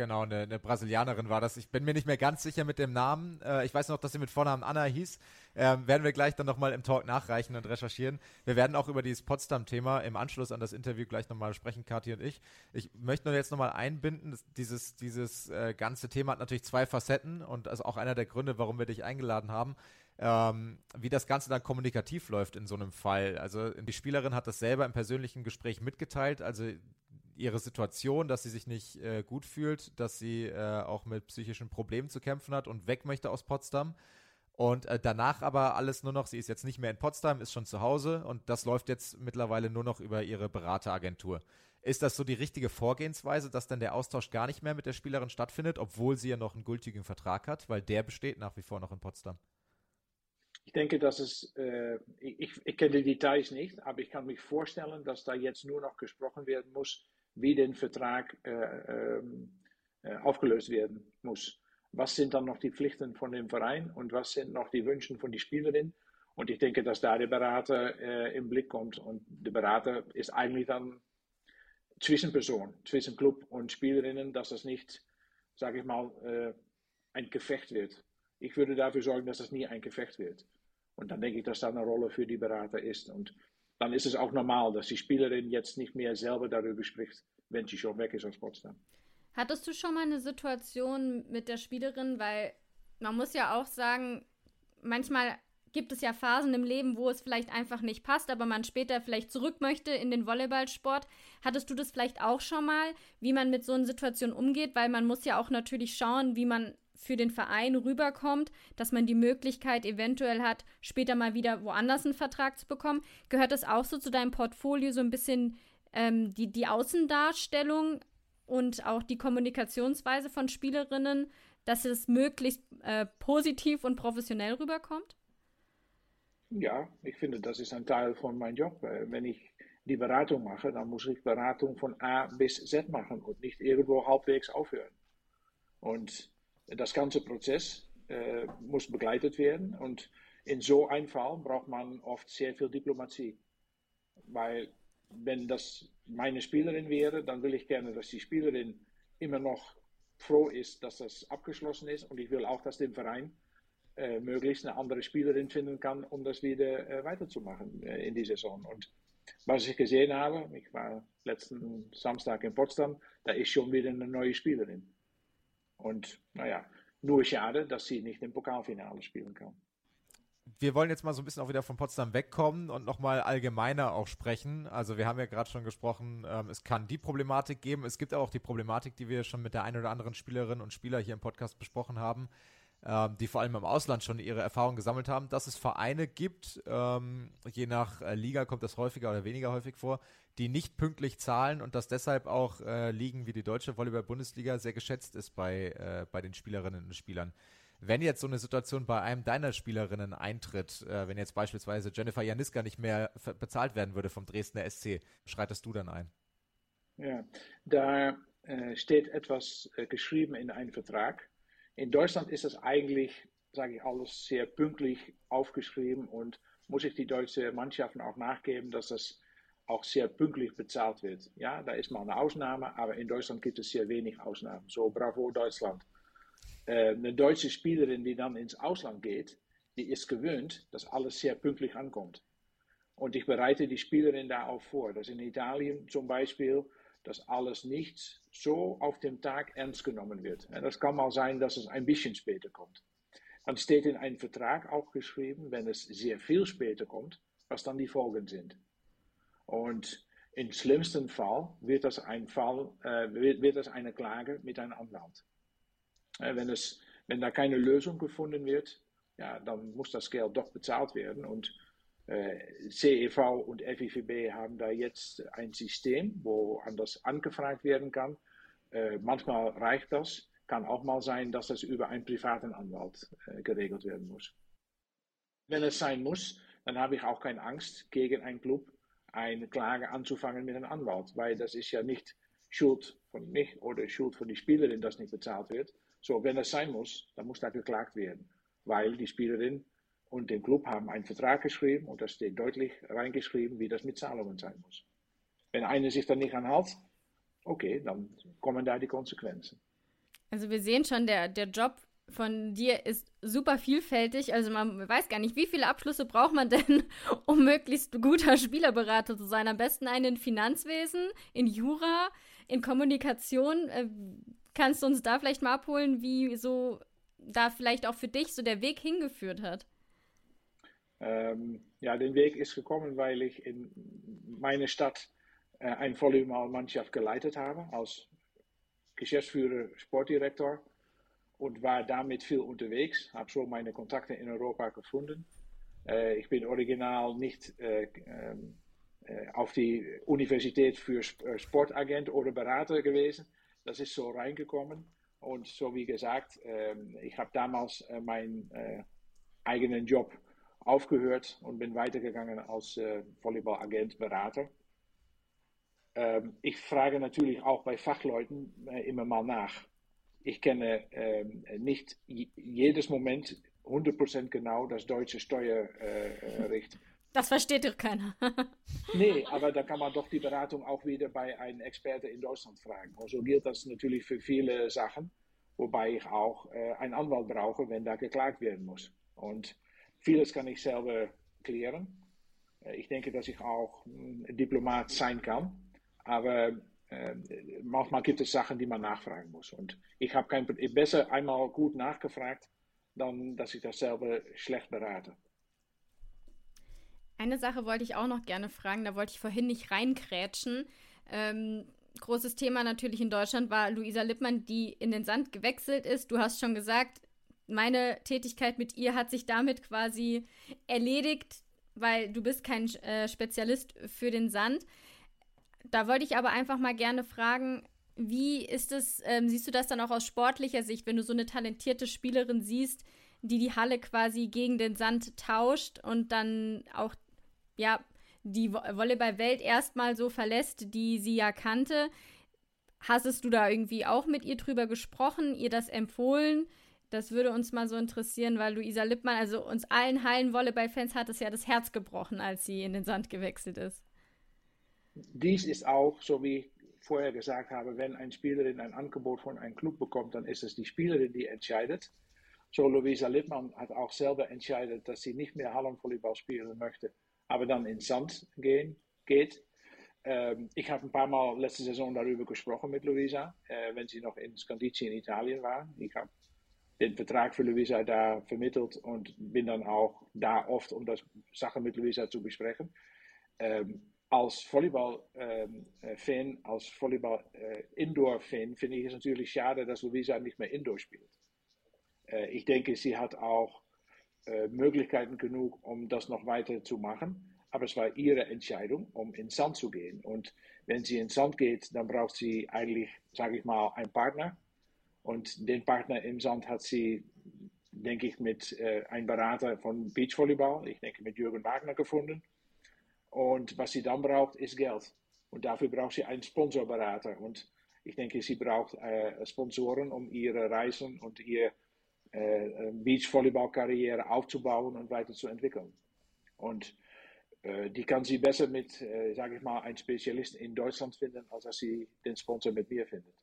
Genau, eine, eine, Brasilianerin war das. Ich bin mir nicht mehr ganz sicher mit dem Namen. Äh, ich weiß noch, dass sie mit Vornamen Anna hieß. Ähm, werden wir gleich dann nochmal im Talk nachreichen und recherchieren. Wir werden auch über dieses Potsdam-Thema im Anschluss an das Interview gleich nochmal sprechen, Kathi und ich. Ich möchte nur jetzt nochmal einbinden, dieses, dieses äh, ganze Thema hat natürlich zwei Facetten und also auch einer der Gründe, warum wir dich eingeladen haben. Ähm, wie das Ganze dann kommunikativ läuft in so einem Fall. Also die Spielerin hat das selber im persönlichen Gespräch mitgeteilt. Also ihre Situation, dass sie sich nicht äh, gut fühlt, dass sie äh, auch mit psychischen Problemen zu kämpfen hat und weg möchte aus Potsdam. Und äh, danach aber alles nur noch, sie ist jetzt nicht mehr in Potsdam, ist schon zu Hause und das läuft jetzt mittlerweile nur noch über ihre Berateragentur. Ist das so die richtige Vorgehensweise, dass dann der Austausch gar nicht mehr mit der Spielerin stattfindet, obwohl sie ja noch einen gültigen Vertrag hat, weil der besteht nach wie vor noch in Potsdam? Ich denke, dass es, äh, ich, ich kenne die Details nicht, aber ich kann mich vorstellen, dass da jetzt nur noch gesprochen werden muss, wie der Vertrag äh, ähm, äh, aufgelöst werden muss. Was sind dann noch die Pflichten von dem Verein und was sind noch die Wünsche von der Spielerin? Und ich denke, dass da der Berater äh, im Blick kommt und der Berater ist eigentlich dann Zwischenperson, zwischen Club und Spielerinnen, dass das nicht, sage ich mal, äh, ein Gefecht wird. Ich würde dafür sorgen, dass das nie ein Gefecht wird. Und dann denke ich, dass da eine Rolle für die Berater ist. Und dann ist es auch normal, dass die Spielerin jetzt nicht mehr selber darüber spricht, wenn sie schon weg ist aus Potsdam. Hattest du schon mal eine Situation mit der Spielerin, weil man muss ja auch sagen, manchmal gibt es ja Phasen im Leben, wo es vielleicht einfach nicht passt, aber man später vielleicht zurück möchte in den Volleyballsport. Hattest du das vielleicht auch schon mal, wie man mit so einer Situation umgeht? Weil man muss ja auch natürlich schauen, wie man für den Verein rüberkommt, dass man die Möglichkeit eventuell hat, später mal wieder woanders einen Vertrag zu bekommen. Gehört das auch so zu deinem Portfolio, so ein bisschen ähm, die, die Außendarstellung und auch die Kommunikationsweise von Spielerinnen, dass es möglichst äh, positiv und professionell rüberkommt? Ja, ich finde, das ist ein Teil von meinem Job. Wenn ich die Beratung mache, dann muss ich Beratung von A bis Z machen und nicht irgendwo halbwegs aufhören. Und das ganze Prozess äh, muss begleitet werden. Und in so einem Fall braucht man oft sehr viel Diplomatie. Weil, wenn das meine Spielerin wäre, dann will ich gerne, dass die Spielerin immer noch froh ist, dass das abgeschlossen ist. Und ich will auch, dass dem Verein äh, möglichst eine andere Spielerin finden kann, um das wieder äh, weiterzumachen äh, in die Saison. Und was ich gesehen habe, ich war letzten Samstag in Potsdam, da ist schon wieder eine neue Spielerin. Und naja, nur schade, dass sie nicht im Pokalfinale spielen kann. Wir wollen jetzt mal so ein bisschen auch wieder von Potsdam wegkommen und nochmal allgemeiner auch sprechen. Also wir haben ja gerade schon gesprochen, ähm, es kann die Problematik geben. Es gibt aber auch die Problematik, die wir schon mit der einen oder anderen Spielerin und Spieler hier im Podcast besprochen haben ähm, die vor allem im Ausland schon ihre Erfahrungen gesammelt haben, dass es Vereine gibt, ähm, je nach äh, Liga kommt das häufiger oder weniger häufig vor, die nicht pünktlich zahlen und dass deshalb auch äh, Ligen wie die deutsche Volleyball-Bundesliga sehr geschätzt ist bei, äh, bei den Spielerinnen und Spielern. Wenn jetzt so eine Situation bei einem deiner Spielerinnen eintritt, äh, wenn jetzt beispielsweise Jennifer Janiska nicht mehr bezahlt werden würde vom Dresdner SC, schreitest du dann ein? Ja, da äh, steht etwas äh, geschrieben in einem Vertrag in Deutschland ist das eigentlich, sage ich, alles sehr pünktlich aufgeschrieben und muss ich die deutsche Mannschaften auch nachgeben, dass das auch sehr pünktlich bezahlt wird. Ja, da ist mal eine Ausnahme, aber in Deutschland gibt es sehr wenig Ausnahmen. So, bravo Deutschland. Äh, eine deutsche Spielerin, die dann ins Ausland geht, die ist gewöhnt, dass alles sehr pünktlich ankommt. Und ich bereite die Spielerin da auch vor. Dass in Italien zum Beispiel dass alles nicht so auf dem Tag ernst genommen wird. Das kann mal sein, dass es ein bisschen später kommt. Dann steht in einem Vertrag auch geschrieben, wenn es sehr viel später kommt, was dann die Folgen sind. Und im schlimmsten Fall wird das ein Fall, äh, wird, wird das eine Klage mit einem Anwalt. Äh, wenn, es, wenn da keine Lösung gefunden wird, ja, dann muss das Geld doch bezahlt werden. Und CEV und FIVB haben da jetzt ein System, wo anders angefragt werden kann. Äh, manchmal reicht das, kann auch mal sein, dass das über einen privaten Anwalt äh, geregelt werden muss. Wenn es sein muss, dann habe ich auch keine Angst, gegen einen Club eine Klage anzufangen mit einem Anwalt, weil das ist ja nicht Schuld von mich oder Schuld von die Spielerin, dass nicht bezahlt wird. So, wenn es sein muss, dann muss da geklagt werden, weil die Spielerin und dem Club haben einen Vertrag geschrieben und da steht deutlich reingeschrieben, wie das mit Zahlungen sein muss. Wenn einer sich dann nicht anhält, okay, dann kommen da die Konsequenzen. Also wir sehen schon, der, der Job von dir ist super vielfältig. Also man weiß gar nicht, wie viele Abschlüsse braucht man denn, um möglichst guter Spielerberater zu sein. Am besten einen in Finanzwesen, in Jura, in Kommunikation. Äh, kannst du uns da vielleicht mal abholen, wie so da vielleicht auch für dich so der Weg hingeführt hat? Ähm, ja, den Weg ist gekommen, weil ich in meiner Stadt äh, eine Volleyballmannschaft geleitet habe, als Geschäftsführer, Sportdirektor. und war damit viel unterwegs, habe so meine Kontakte in Europa gefunden. Äh, ich bin original nicht äh, ähm, äh, auf die Universität für äh, Sportagent oder Berater gewesen. Das ist so reingekommen. Und so wie gesagt, ähm, ich habe damals äh, meinen eigenen Job aufgehört und bin weitergegangen als Volleyballagent, Berater. Ähm, ich frage natürlich auch bei Fachleuten immer mal nach. Ich kenne ähm, nicht jedes Moment 100% genau das deutsche Steuerrecht. Das versteht doch keiner. nee, aber da kann man doch die Beratung auch wieder bei einem Experte in Deutschland fragen. Und so gilt das natürlich für viele Sachen, wobei ich auch äh, einen Anwalt brauche, wenn da geklagt werden muss. Und vieles kann ich selber klären. Äh, ich denke, dass ich auch Diplomat sein kann, aber äh, manchmal gibt es Sachen, die man nachfragen muss. Und ich habe kein besser einmal gut nachgefragt, dann dass ich das selber schlecht berate. Eine Sache wollte ich auch noch gerne fragen, da wollte ich vorhin nicht reinkrätschen. Ähm, großes Thema natürlich in Deutschland war Luisa Lippmann, die in den Sand gewechselt ist. Du hast schon gesagt, meine Tätigkeit mit ihr hat sich damit quasi erledigt, weil du bist kein äh, Spezialist für den Sand. Da wollte ich aber einfach mal gerne fragen, wie ist es, ähm, siehst du das dann auch aus sportlicher Sicht, wenn du so eine talentierte Spielerin siehst, die die Halle quasi gegen den Sand tauscht und dann auch ja, die Volleyball-Welt erstmal so verlässt, die sie ja kannte. Hast du da irgendwie auch mit ihr drüber gesprochen, ihr das empfohlen? Das würde uns mal so interessieren, weil Luisa Lippmann, also uns allen Hallen-Volleyball-Fans hat es ja das Herz gebrochen, als sie in den Sand gewechselt ist. Dies ist auch, so wie ich vorher gesagt habe, wenn eine Spielerin ein Angebot von einem Club bekommt, dann ist es die Spielerin, die entscheidet. So Luisa Lippmann hat auch selber entschieden, dass sie nicht mehr Hallenvolleyball spielen möchte aber dann ins Sand gehen, geht. Ähm, ich habe ein paar Mal letzte Saison darüber gesprochen mit Luisa, äh, wenn sie noch in Scandici in Italien war. Ich habe den Vertrag für Luisa da vermittelt und bin dann auch da oft, um das Sache mit Luisa zu besprechen. Ähm, als Volleyball-Fan, ähm, äh, als Volleyball-Indoor-Fan, finde ich es natürlich schade, dass Luisa nicht mehr Indoor spielt. Äh, ich denke, sie hat auch äh, Möglichkeiten genug, um das noch weiter zu machen. Aber es war ihre Entscheidung, um ins Sand zu gehen. Und wenn sie ins Sand geht, dann braucht sie eigentlich, sage ich mal, einen Partner. Und den Partner im Sand hat sie, denke ich, mit äh, einem Berater von Beachvolleyball, ich denke mit Jürgen Wagner gefunden. Und was sie dann braucht, ist Geld. Und dafür braucht sie einen Sponsorberater. Und ich denke, sie braucht äh, Sponsoren, um ihre Reisen und ihr äh, Beachvolleyball-Karriere aufzubauen und weiterzuentwickeln. Und äh, die kann sie besser mit, äh, sage ich mal, einem Spezialisten in Deutschland finden, als dass sie den Sponsor mit mir findet.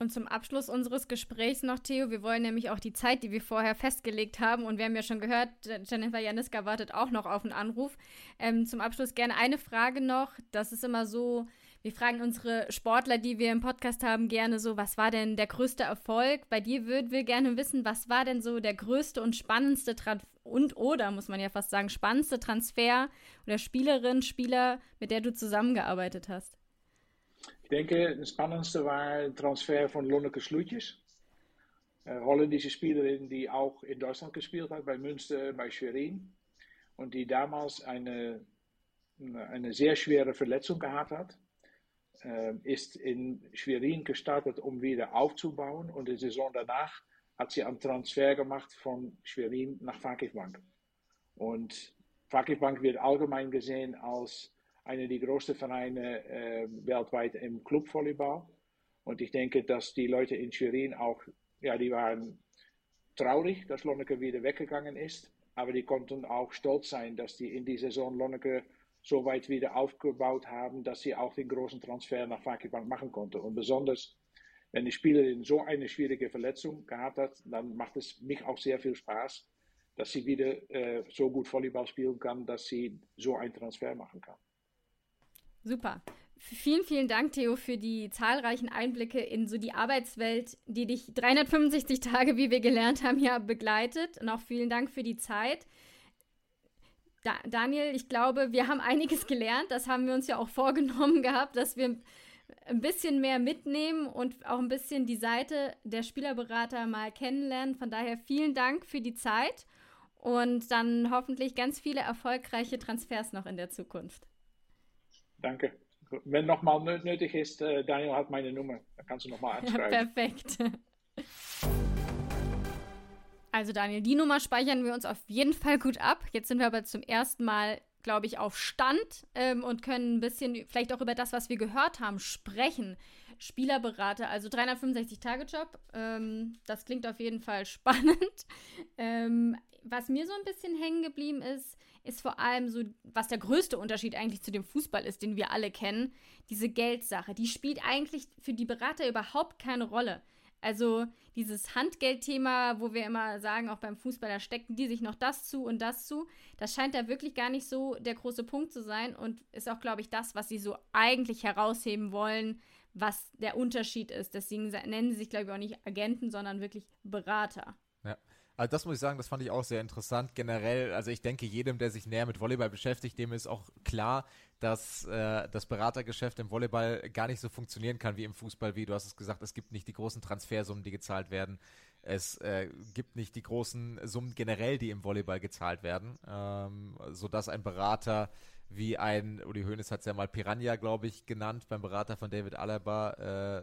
Und zum Abschluss unseres Gesprächs noch, Theo, wir wollen nämlich auch die Zeit, die wir vorher festgelegt haben, und wir haben ja schon gehört, Jennifer Janiska wartet auch noch auf einen Anruf. Ähm, zum Abschluss gerne eine Frage noch. Das ist immer so, wir fragen unsere Sportler, die wir im Podcast haben, gerne so, was war denn der größte Erfolg? Bei dir würden wir gerne wissen, was war denn so der größte und spannendste Trans und oder, muss man ja fast sagen, spannendste Transfer oder Spielerin, Spieler, mit der du zusammengearbeitet hast? Ich denke, das spannendste war der Transfer von Lonneke Sloetjes. Äh, holländische Spielerin, die auch in Deutschland gespielt hat, bei Münster, bei Schwerin. Und die damals eine, eine sehr schwere Verletzung gehabt hat. Ist in Schwerin gestartet, um wieder aufzubauen. Und die Saison danach hat sie einen Transfer gemacht von Schwerin nach Fakirbank. Und Fakirbank wird allgemein gesehen als einer der größten Vereine äh, weltweit im Clubvolleyball. Und ich denke, dass die Leute in Schwerin auch, ja, die waren traurig, dass Lonneke wieder weggegangen ist. Aber die konnten auch stolz sein, dass die in die Saison Lonneke so weit wieder aufgebaut haben, dass sie auch den großen Transfer nach Fakirbank machen konnten. Und besonders, wenn die Spielerin so eine schwierige Verletzung gehabt hat, dann macht es mich auch sehr viel Spaß, dass sie wieder äh, so gut Volleyball spielen kann, dass sie so einen Transfer machen kann. Super. Vielen, vielen Dank, Theo, für die zahlreichen Einblicke in so die Arbeitswelt, die dich 365 Tage, wie wir gelernt haben, ja begleitet. Und auch vielen Dank für die Zeit. Da, Daniel, ich glaube, wir haben einiges gelernt. Das haben wir uns ja auch vorgenommen gehabt, dass wir ein bisschen mehr mitnehmen und auch ein bisschen die Seite der Spielerberater mal kennenlernen. Von daher vielen Dank für die Zeit und dann hoffentlich ganz viele erfolgreiche Transfers noch in der Zukunft. Danke. Wenn nochmal nötig ist, äh, Daniel hat meine Nummer. Da kannst du nochmal anschreiben. Ja, perfekt. Also Daniel, die Nummer speichern wir uns auf jeden Fall gut ab. Jetzt sind wir aber zum ersten Mal, glaube ich, auf Stand ähm, und können ein bisschen vielleicht auch über das, was wir gehört haben, sprechen. Spielerberater, also 365-Tage-Job. Ähm, das klingt auf jeden Fall spannend. Ähm, was mir so ein bisschen hängen geblieben ist, ist vor allem so, was der größte Unterschied eigentlich zu dem Fußball ist, den wir alle kennen, diese Geldsache. Die spielt eigentlich für die Berater überhaupt keine Rolle. Also dieses Handgeldthema, wo wir immer sagen, auch beim Fußball, da stecken die sich noch das zu und das zu, das scheint da wirklich gar nicht so der große Punkt zu sein und ist auch, glaube ich, das, was sie so eigentlich herausheben wollen, was der Unterschied ist. Deswegen nennen sie sich, glaube ich, auch nicht Agenten, sondern wirklich Berater. Also das muss ich sagen, das fand ich auch sehr interessant. Generell, also ich denke, jedem, der sich näher mit Volleyball beschäftigt, dem ist auch klar, dass äh, das Beratergeschäft im Volleyball gar nicht so funktionieren kann wie im Fußball, wie du hast es gesagt, es gibt nicht die großen Transfersummen, die gezahlt werden. Es äh, gibt nicht die großen Summen generell, die im Volleyball gezahlt werden, ähm, sodass ein Berater wie ein, Uli Hoeneß hat es ja mal Piranha, glaube ich, genannt, beim Berater von David Alaba, äh,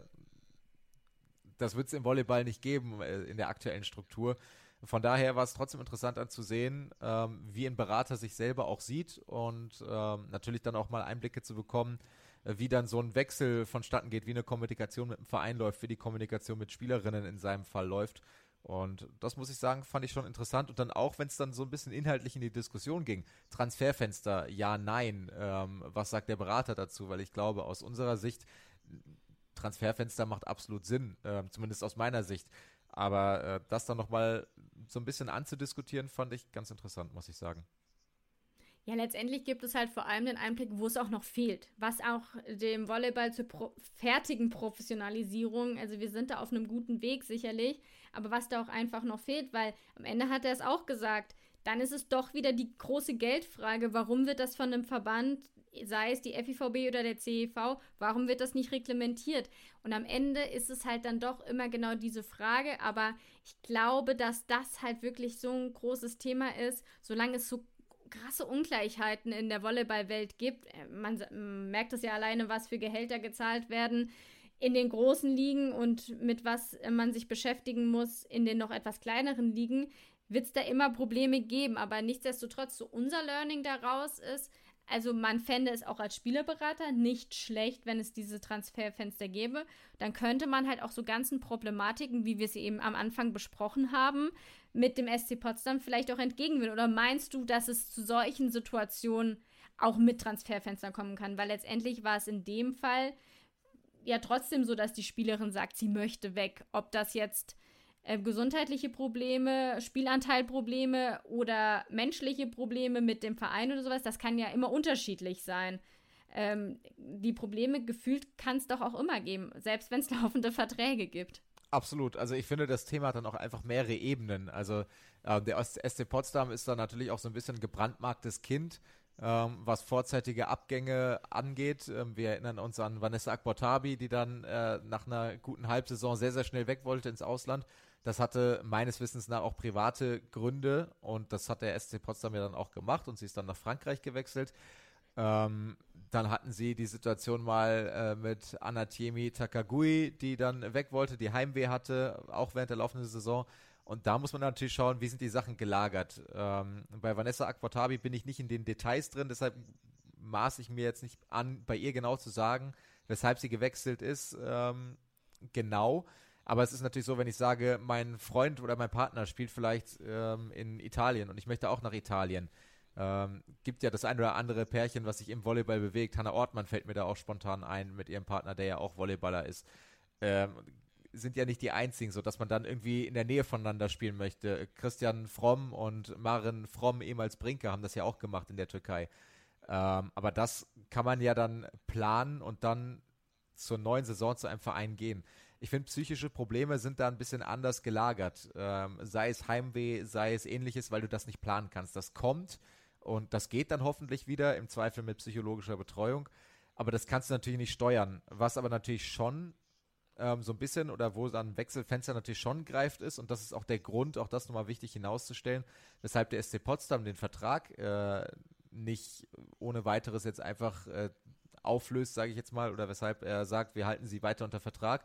das wird es im Volleyball nicht geben äh, in der aktuellen Struktur. Von daher war es trotzdem interessant anzusehen, ähm, wie ein Berater sich selber auch sieht und ähm, natürlich dann auch mal Einblicke zu bekommen, äh, wie dann so ein Wechsel vonstatten geht, wie eine Kommunikation mit dem Verein läuft, wie die Kommunikation mit Spielerinnen in seinem Fall läuft. Und das muss ich sagen, fand ich schon interessant. Und dann auch, wenn es dann so ein bisschen inhaltlich in die Diskussion ging, Transferfenster, ja, nein, ähm, was sagt der Berater dazu? Weil ich glaube, aus unserer Sicht, Transferfenster macht absolut Sinn, äh, zumindest aus meiner Sicht. Aber äh, das dann nochmal so ein bisschen anzudiskutieren, fand ich ganz interessant, muss ich sagen. Ja, letztendlich gibt es halt vor allem den Einblick, wo es auch noch fehlt. Was auch dem Volleyball zur pro fertigen Professionalisierung, also wir sind da auf einem guten Weg sicherlich, aber was da auch einfach noch fehlt, weil am Ende hat er es auch gesagt, dann ist es doch wieder die große Geldfrage, warum wird das von einem Verband sei es die FIVB oder der CEV, warum wird das nicht reglementiert? Und am Ende ist es halt dann doch immer genau diese Frage, aber ich glaube, dass das halt wirklich so ein großes Thema ist, solange es so krasse Ungleichheiten in der Volleyballwelt gibt. Äh, man merkt es ja alleine, was für Gehälter gezahlt werden in den großen Ligen und mit was man sich beschäftigen muss in den noch etwas kleineren Ligen, wird es da immer Probleme geben. Aber nichtsdestotrotz, so unser Learning daraus ist, also man fände es auch als Spielerberater nicht schlecht, wenn es diese Transferfenster gäbe. Dann könnte man halt auch so ganzen Problematiken, wie wir sie eben am Anfang besprochen haben, mit dem SC Potsdam vielleicht auch entgegenwirken. Oder meinst du, dass es zu solchen Situationen auch mit Transferfenstern kommen kann? Weil letztendlich war es in dem Fall ja trotzdem so, dass die Spielerin sagt, sie möchte weg. Ob das jetzt äh, gesundheitliche Probleme, Spielanteilprobleme oder menschliche Probleme mit dem Verein oder sowas, das kann ja immer unterschiedlich sein. Ähm, die Probleme gefühlt kann es doch auch immer geben, selbst wenn es laufende Verträge gibt. Absolut. Also ich finde, das Thema hat dann auch einfach mehrere Ebenen. Also äh, der SC Potsdam ist da natürlich auch so ein bisschen gebrandmarktes Kind, ähm, was vorzeitige Abgänge angeht. Ähm, wir erinnern uns an Vanessa Akbotabi, die dann äh, nach einer guten Halbsaison sehr, sehr schnell weg wollte ins Ausland. Das hatte meines Wissens nach auch private Gründe und das hat der SC Potsdam ja dann auch gemacht und sie ist dann nach Frankreich gewechselt. Ähm, dann hatten sie die Situation mal äh, mit Anatiemi Takagui, die dann weg wollte, die Heimweh hatte, auch während der laufenden Saison. Und da muss man natürlich schauen, wie sind die Sachen gelagert. Ähm, bei Vanessa Aquatabi bin ich nicht in den Details drin, deshalb maße ich mir jetzt nicht an, bei ihr genau zu sagen, weshalb sie gewechselt ist. Ähm, genau. Aber es ist natürlich so, wenn ich sage, mein Freund oder mein Partner spielt vielleicht ähm, in Italien und ich möchte auch nach Italien. Ähm, gibt ja das ein oder andere Pärchen, was sich im Volleyball bewegt. Hanna Ortmann fällt mir da auch spontan ein mit ihrem Partner, der ja auch Volleyballer ist. Ähm, sind ja nicht die einzigen, so dass man dann irgendwie in der Nähe voneinander spielen möchte. Christian Fromm und Maren Fromm, ehemals Brinke, haben das ja auch gemacht in der Türkei. Ähm, aber das kann man ja dann planen und dann zur neuen Saison zu einem Verein gehen ich finde, psychische Probleme sind da ein bisschen anders gelagert. Ähm, sei es Heimweh, sei es ähnliches, weil du das nicht planen kannst. Das kommt und das geht dann hoffentlich wieder, im Zweifel mit psychologischer Betreuung. aber das kannst du natürlich nicht steuern. Was aber natürlich schon ähm, so ein bisschen oder wo dann Wechselfenster natürlich schon greift ist und das ist auch der Grund, auch das nochmal wichtig hinauszustellen, weshalb der SC Potsdam den Vertrag äh, nicht ohne weiteres jetzt einfach äh, auflöst, sage ich jetzt mal, oder weshalb er sagt, wir halten sie weiter unter Vertrag,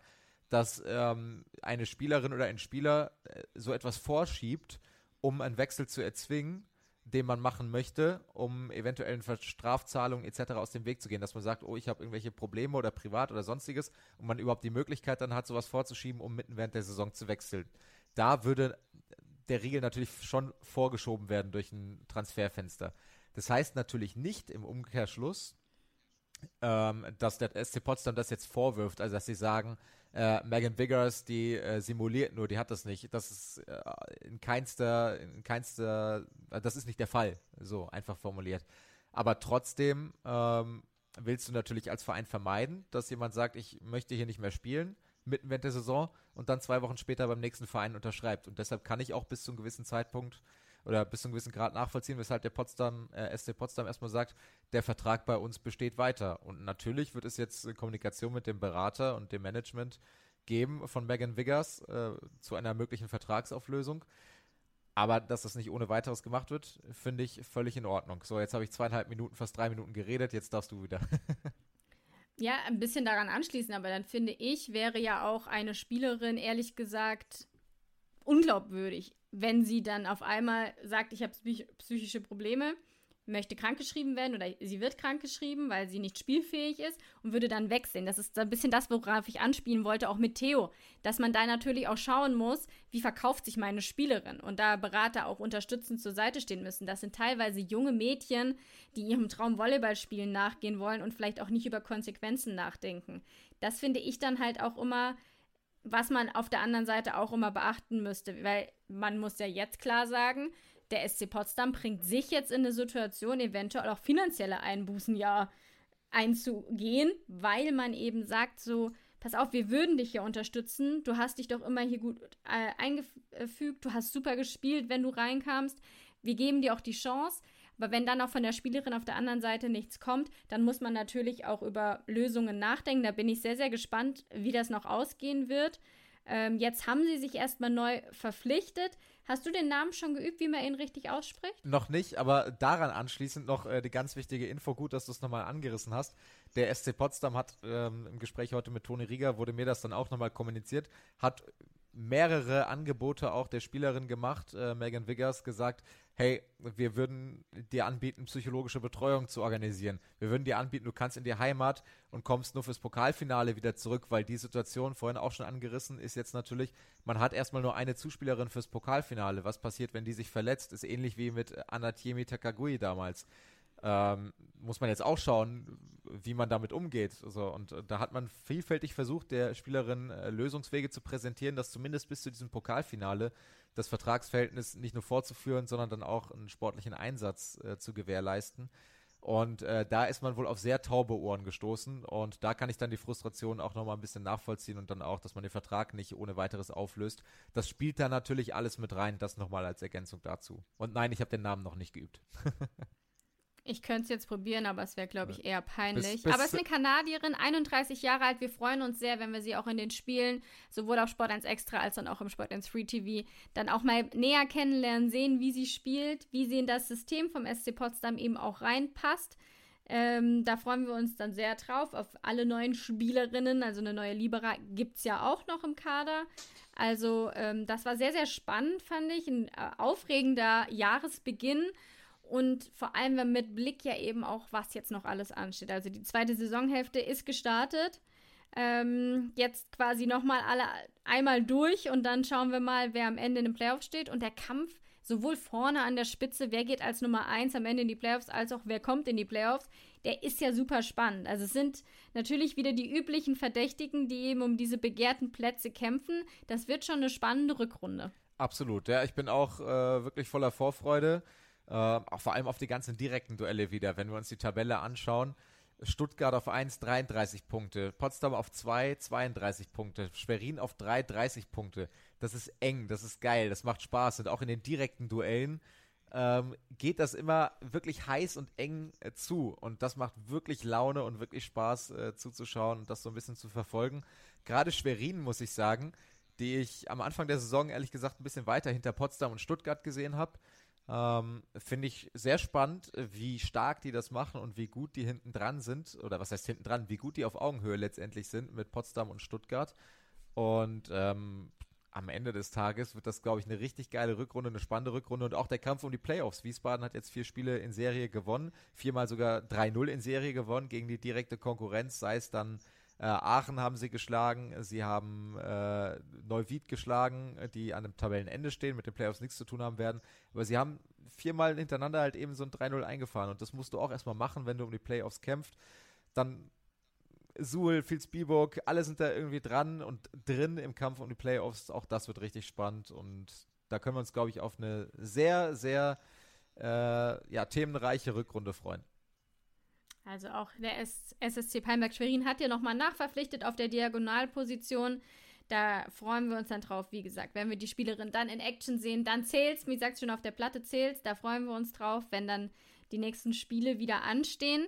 dass ähm, eine Spielerin oder ein Spieler äh, so etwas vorschiebt, um einen Wechsel zu erzwingen, den man machen möchte, um eventuellen Strafzahlungen etc. aus dem Weg zu gehen, dass man sagt, oh, ich habe irgendwelche Probleme oder privat oder sonstiges und man überhaupt die Möglichkeit dann hat, sowas vorzuschieben, um mitten während der Saison zu wechseln. Da würde der Riegel natürlich schon vorgeschoben werden durch ein Transferfenster. Das heißt natürlich nicht im Umkehrschluss, ähm, dass der SC Potsdam das jetzt vorwirft, also dass sie sagen, äh, Megan Vigors, die äh, simuliert nur, die hat das nicht. Das ist äh, in keinster, in keinster, das ist nicht der Fall, so einfach formuliert. Aber trotzdem ähm, willst du natürlich als Verein vermeiden, dass jemand sagt, ich möchte hier nicht mehr spielen, mitten während der Saison und dann zwei Wochen später beim nächsten Verein unterschreibt. Und deshalb kann ich auch bis zu einem gewissen Zeitpunkt oder bis zu einem gewissen Grad nachvollziehen, weshalb der Potsdam, äh, SC Potsdam erstmal sagt, der Vertrag bei uns besteht weiter. Und natürlich wird es jetzt Kommunikation mit dem Berater und dem Management geben von Megan Wiggers äh, zu einer möglichen Vertragsauflösung. Aber dass das nicht ohne weiteres gemacht wird, finde ich völlig in Ordnung. So, jetzt habe ich zweieinhalb Minuten, fast drei Minuten geredet, jetzt darfst du wieder. ja, ein bisschen daran anschließen, aber dann finde ich, wäre ja auch eine Spielerin, ehrlich gesagt, unglaubwürdig wenn sie dann auf einmal sagt, ich habe psychische Probleme, möchte krankgeschrieben werden oder sie wird krankgeschrieben, weil sie nicht spielfähig ist und würde dann wechseln. Das ist ein bisschen das, worauf ich anspielen wollte, auch mit Theo, dass man da natürlich auch schauen muss, wie verkauft sich meine Spielerin und da Berater auch unterstützend zur Seite stehen müssen. Das sind teilweise junge Mädchen, die ihrem Traum Volleyballspielen nachgehen wollen und vielleicht auch nicht über Konsequenzen nachdenken. Das finde ich dann halt auch immer was man auf der anderen Seite auch immer beachten müsste, weil man muss ja jetzt klar sagen, der SC Potsdam bringt sich jetzt in eine Situation, eventuell auch finanzielle Einbußen ja einzugehen, weil man eben sagt so, pass auf, wir würden dich ja unterstützen, du hast dich doch immer hier gut äh, eingefügt, du hast super gespielt, wenn du reinkamst, wir geben dir auch die Chance, aber wenn dann auch von der Spielerin auf der anderen Seite nichts kommt, dann muss man natürlich auch über Lösungen nachdenken. Da bin ich sehr, sehr gespannt, wie das noch ausgehen wird. Ähm, jetzt haben sie sich erstmal neu verpflichtet. Hast du den Namen schon geübt, wie man ihn richtig ausspricht? Noch nicht, aber daran anschließend noch äh, die ganz wichtige Info. Gut, dass du es nochmal angerissen hast. Der SC Potsdam hat ähm, im Gespräch heute mit Toni Rieger, wurde mir das dann auch nochmal kommuniziert, hat mehrere Angebote auch der Spielerin gemacht, äh, Megan Wiggers, gesagt, hey, wir würden dir anbieten, psychologische Betreuung zu organisieren. Wir würden dir anbieten, du kannst in die Heimat und kommst nur fürs Pokalfinale wieder zurück, weil die Situation, vorhin auch schon angerissen, ist jetzt natürlich, man hat erstmal nur eine Zuspielerin fürs Pokalfinale. Was passiert, wenn die sich verletzt? Ist ähnlich wie mit Anatiemi Takagui damals. Ähm, muss man jetzt auch schauen, wie man damit umgeht. Also, und äh, da hat man vielfältig versucht, der Spielerin äh, Lösungswege zu präsentieren, dass zumindest bis zu diesem Pokalfinale das Vertragsverhältnis nicht nur fortzuführen, sondern dann auch einen sportlichen Einsatz äh, zu gewährleisten. Und äh, da ist man wohl auf sehr taube Ohren gestoßen. Und da kann ich dann die Frustration auch nochmal ein bisschen nachvollziehen und dann auch, dass man den Vertrag nicht ohne weiteres auflöst. Das spielt da natürlich alles mit rein. Das nochmal als Ergänzung dazu. Und nein, ich habe den Namen noch nicht geübt. Ich könnte es jetzt probieren, aber es wäre, glaube ich, eher peinlich. Bis, bis aber es ist eine Kanadierin, 31 Jahre alt. Wir freuen uns sehr, wenn wir sie auch in den Spielen, sowohl auf Sport 1 Extra als auch im Sport 1 Free TV, dann auch mal näher kennenlernen, sehen, wie sie spielt, wie sie in das System vom SC Potsdam eben auch reinpasst. Ähm, da freuen wir uns dann sehr drauf. Auf alle neuen Spielerinnen, also eine neue Libera gibt es ja auch noch im Kader. Also ähm, das war sehr, sehr spannend, fand ich. Ein äh, aufregender Jahresbeginn. Und vor allem mit Blick ja eben auch, was jetzt noch alles ansteht. Also die zweite Saisonhälfte ist gestartet. Ähm, jetzt quasi nochmal alle einmal durch und dann schauen wir mal, wer am Ende in den Playoffs steht. Und der Kampf sowohl vorne an der Spitze, wer geht als Nummer 1 am Ende in die Playoffs, als auch wer kommt in die Playoffs, der ist ja super spannend. Also es sind natürlich wieder die üblichen Verdächtigen, die eben um diese begehrten Plätze kämpfen. Das wird schon eine spannende Rückrunde. Absolut, ja, ich bin auch äh, wirklich voller Vorfreude. Äh, auch vor allem auf die ganzen direkten Duelle wieder, wenn wir uns die Tabelle anschauen. Stuttgart auf 1, 33 Punkte. Potsdam auf 2, 32 Punkte. Schwerin auf 3, 30 Punkte. Das ist eng, das ist geil, das macht Spaß. Und auch in den direkten Duellen ähm, geht das immer wirklich heiß und eng äh, zu. Und das macht wirklich Laune und wirklich Spaß äh, zuzuschauen und das so ein bisschen zu verfolgen. Gerade Schwerin, muss ich sagen, die ich am Anfang der Saison ehrlich gesagt ein bisschen weiter hinter Potsdam und Stuttgart gesehen habe. Ähm, Finde ich sehr spannend, wie stark die das machen und wie gut die hinten dran sind. Oder was heißt hinten dran? Wie gut die auf Augenhöhe letztendlich sind mit Potsdam und Stuttgart. Und ähm, am Ende des Tages wird das, glaube ich, eine richtig geile Rückrunde, eine spannende Rückrunde und auch der Kampf um die Playoffs. Wiesbaden hat jetzt vier Spiele in Serie gewonnen, viermal sogar 3-0 in Serie gewonnen gegen die direkte Konkurrenz, sei es dann äh, Aachen haben sie geschlagen, sie haben äh, Neuwied geschlagen, die an dem Tabellenende stehen, mit den Playoffs nichts zu tun haben werden. Aber sie haben viermal hintereinander halt eben so ein 3-0 eingefahren. Und das musst du auch erstmal machen, wenn du um die Playoffs kämpfst. Dann Suhl, Vilsbiburg, alle sind da irgendwie dran und drin im Kampf um die Playoffs. Auch das wird richtig spannend und da können wir uns, glaube ich, auf eine sehr, sehr äh, ja, themenreiche Rückrunde freuen. Also auch der SSC Palmberg-Schwerin hat ja nochmal nachverpflichtet auf der Diagonalposition. Da freuen wir uns dann drauf, wie gesagt, wenn wir die Spielerin dann in Action sehen, dann zählt's, wie gesagt schon auf der Platte zählt's, da freuen wir uns drauf, wenn dann die nächsten Spiele wieder anstehen.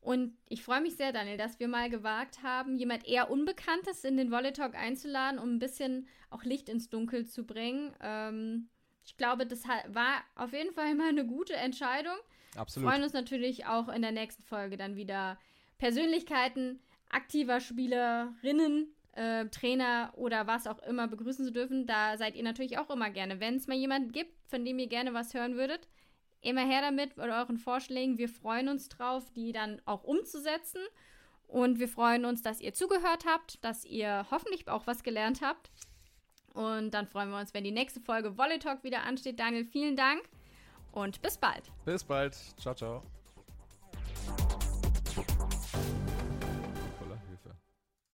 Und ich freue mich sehr, Daniel, dass wir mal gewagt haben, jemand eher Unbekanntes in den Volley Talk einzuladen, um ein bisschen auch Licht ins Dunkel zu bringen. Ähm, ich glaube, das war auf jeden Fall immer eine gute Entscheidung. Absolut. Wir freuen uns natürlich auch in der nächsten Folge dann wieder Persönlichkeiten aktiver Spielerinnen, äh, Trainer oder was auch immer begrüßen zu dürfen. Da seid ihr natürlich auch immer gerne. Wenn es mal jemanden gibt, von dem ihr gerne was hören würdet, immer her damit mit euren Vorschlägen. Wir freuen uns drauf, die dann auch umzusetzen. Und wir freuen uns, dass ihr zugehört habt, dass ihr hoffentlich auch was gelernt habt. Und dann freuen wir uns, wenn die nächste Folge Volley Talk wieder ansteht. Daniel, vielen Dank und bis bald. Bis bald. Ciao, ciao.